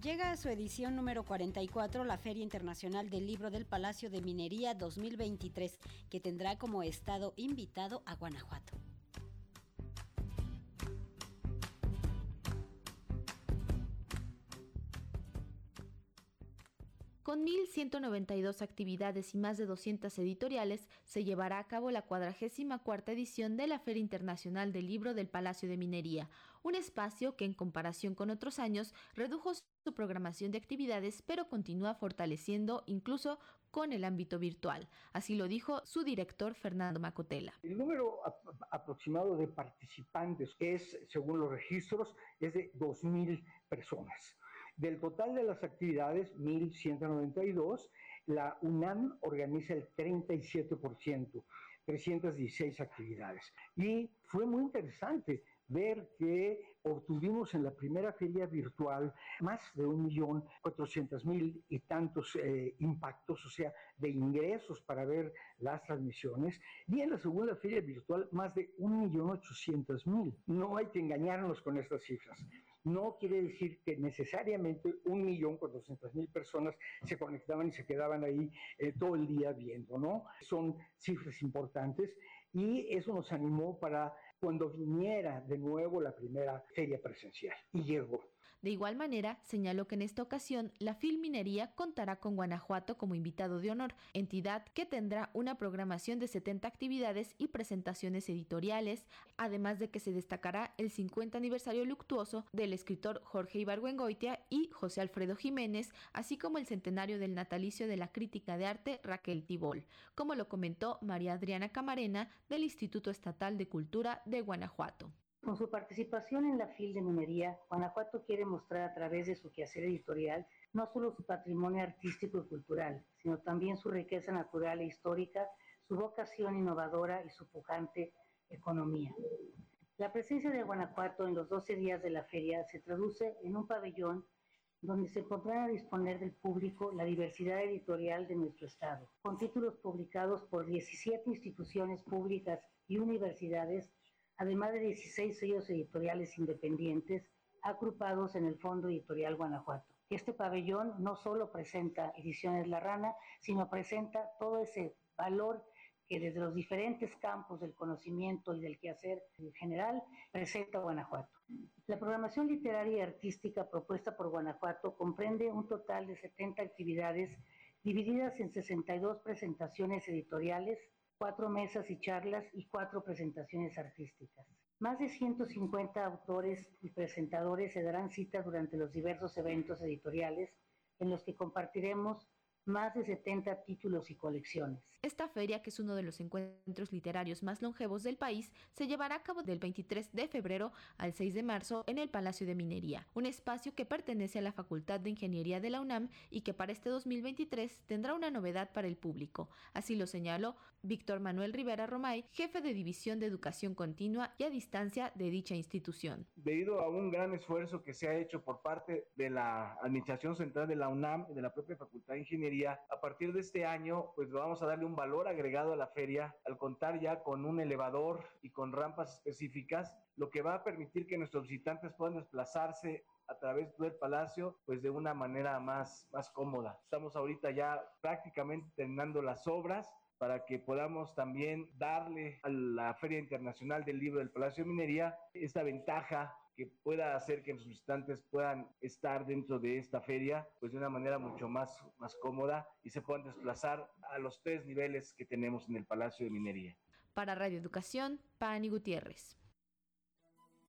Llega a su edición número 44 la Feria Internacional del Libro del Palacio de Minería 2023, que tendrá como estado invitado a Guanajuato. Con 1.192 actividades y más de 200 editoriales, se llevará a cabo la 44 edición de la Feria Internacional del Libro del Palacio de Minería, un espacio que en comparación con otros años redujo su programación de actividades, pero continúa fortaleciendo incluso con el ámbito virtual. Así lo dijo su director Fernando Macotela. El número aproximado de participantes es, según los registros, es de 2.000 personas. Del total de las actividades, 1.192, la UNAM organiza el 37%, 316 actividades. Y fue muy interesante ver que obtuvimos en la primera feria virtual más de un millón cuatrocientos mil y tantos eh, impactos, o sea, de ingresos para ver las transmisiones, y en la segunda feria virtual más de un millón ochocientos mil. No hay que engañarnos con estas cifras no quiere decir que necesariamente un millón cuatrocientas mil personas se conectaban y se quedaban ahí eh, todo el día viendo, ¿no? Son cifras importantes y eso nos animó para cuando viniera de nuevo la primera feria presencial y llegó. De igual manera, señaló que en esta ocasión la Filminería contará con Guanajuato como invitado de honor, entidad que tendrá una programación de 70 actividades y presentaciones editoriales, además de que se destacará el 50 aniversario luctuoso del escritor Jorge Ibargüengoitia y José Alfredo Jiménez, así como el centenario del natalicio de la crítica de arte Raquel Tibol, como lo comentó María Adriana Camarena del Instituto Estatal de Cultura de Guanajuato. Con su participación en la FIL de Minería, Guanajuato quiere mostrar a través de su quehacer editorial no solo su patrimonio artístico y cultural, sino también su riqueza natural e histórica, su vocación innovadora y su pujante economía. La presencia de Guanajuato en los 12 días de la feria se traduce en un pabellón donde se podrá disponer del público la diversidad editorial de nuestro Estado, con títulos publicados por 17 instituciones públicas y universidades además de 16 sellos editoriales independientes agrupados en el Fondo Editorial Guanajuato. Este pabellón no solo presenta Ediciones La Rana, sino presenta todo ese valor que desde los diferentes campos del conocimiento y del quehacer en general presenta Guanajuato. La programación literaria y artística propuesta por Guanajuato comprende un total de 70 actividades divididas en 62 presentaciones editoriales, cuatro mesas y charlas y cuatro presentaciones artísticas. Más de 150 autores y presentadores se darán cita durante los diversos eventos editoriales en los que compartiremos más de 70 títulos y colecciones. Esta feria, que es uno de los encuentros literarios más longevos del país, se llevará a cabo del 23 de febrero al 6 de marzo en el Palacio de Minería, un espacio que pertenece a la Facultad de Ingeniería de la UNAM y que para este 2023 tendrá una novedad para el público. Así lo señaló Víctor Manuel Rivera Romay, jefe de División de Educación Continua y a Distancia de dicha institución. Debido a un gran esfuerzo que se ha hecho por parte de la Administración Central de la UNAM y de la propia Facultad de Ingeniería, a partir de este año, pues vamos a darle un valor agregado a la feria al contar ya con un elevador y con rampas específicas, lo que va a permitir que nuestros visitantes puedan desplazarse a través del palacio, pues de una manera más, más cómoda. Estamos ahorita ya prácticamente terminando las obras para que podamos también darle a la Feria Internacional del Libro del Palacio de Minería esta ventaja que pueda hacer que los visitantes puedan estar dentro de esta feria pues de una manera mucho más, más cómoda y se puedan desplazar a los tres niveles que tenemos en el Palacio de Minería. Para Radio Educación, Pani Gutiérrez.